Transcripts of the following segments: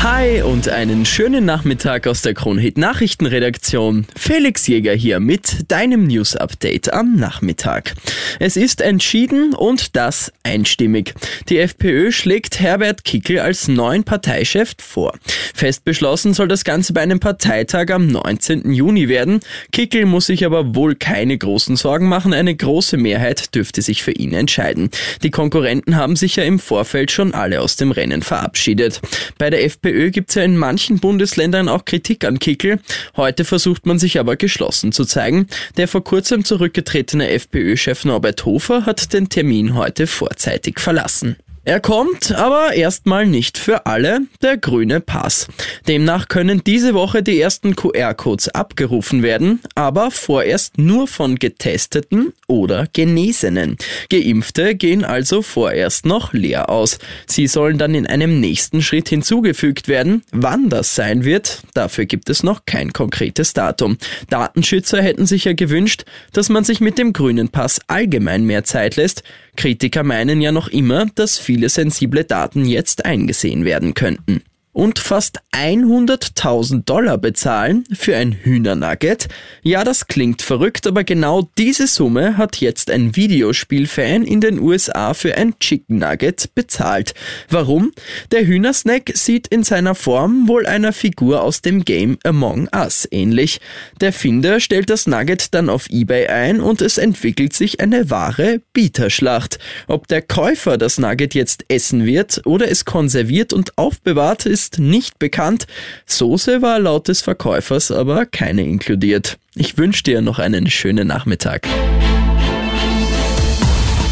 Hi und einen schönen Nachmittag aus der Kronhit Nachrichtenredaktion. Felix Jäger hier mit deinem News Update am Nachmittag. Es ist entschieden und das einstimmig. Die FPÖ schlägt Herbert Kickel als neuen Parteichef vor. Fest beschlossen soll das Ganze bei einem Parteitag am 19. Juni werden. Kickel muss sich aber wohl keine großen Sorgen machen. Eine große Mehrheit dürfte sich für ihn entscheiden. Die Konkurrenten haben sich ja im Vorfeld schon alle aus dem Rennen verabschiedet. Bei der FPÖ FPÖ gibt es ja in manchen Bundesländern auch Kritik an Kickel. Heute versucht man sich aber geschlossen zu zeigen. Der vor kurzem zurückgetretene FPÖ-Chef Norbert Hofer hat den Termin heute vorzeitig verlassen. Er kommt aber erstmal nicht für alle, der grüne Pass. Demnach können diese Woche die ersten QR-Codes abgerufen werden, aber vorerst nur von Getesteten oder Genesenen. Geimpfte gehen also vorerst noch leer aus. Sie sollen dann in einem nächsten Schritt hinzugefügt werden. Wann das sein wird, dafür gibt es noch kein konkretes Datum. Datenschützer hätten sich ja gewünscht, dass man sich mit dem grünen Pass allgemein mehr Zeit lässt. Kritiker meinen ja noch immer, dass viele sensible Daten jetzt eingesehen werden könnten und fast 100.000 Dollar bezahlen für ein Hühnernugget? Ja, das klingt verrückt, aber genau diese Summe hat jetzt ein Videospielfan in den USA für ein Chicken Nugget bezahlt. Warum? Der Hühnersnack sieht in seiner Form wohl einer Figur aus dem Game Among Us ähnlich. Der Finder stellt das Nugget dann auf eBay ein und es entwickelt sich eine wahre Bieterschlacht. Ob der Käufer das Nugget jetzt essen wird oder es konserviert und aufbewahrt, ist ist nicht bekannt. Soße war laut des Verkäufers aber keine inkludiert. Ich wünsche dir noch einen schönen Nachmittag.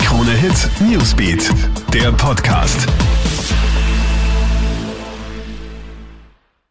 Krone Hit Newsbeat, der Podcast.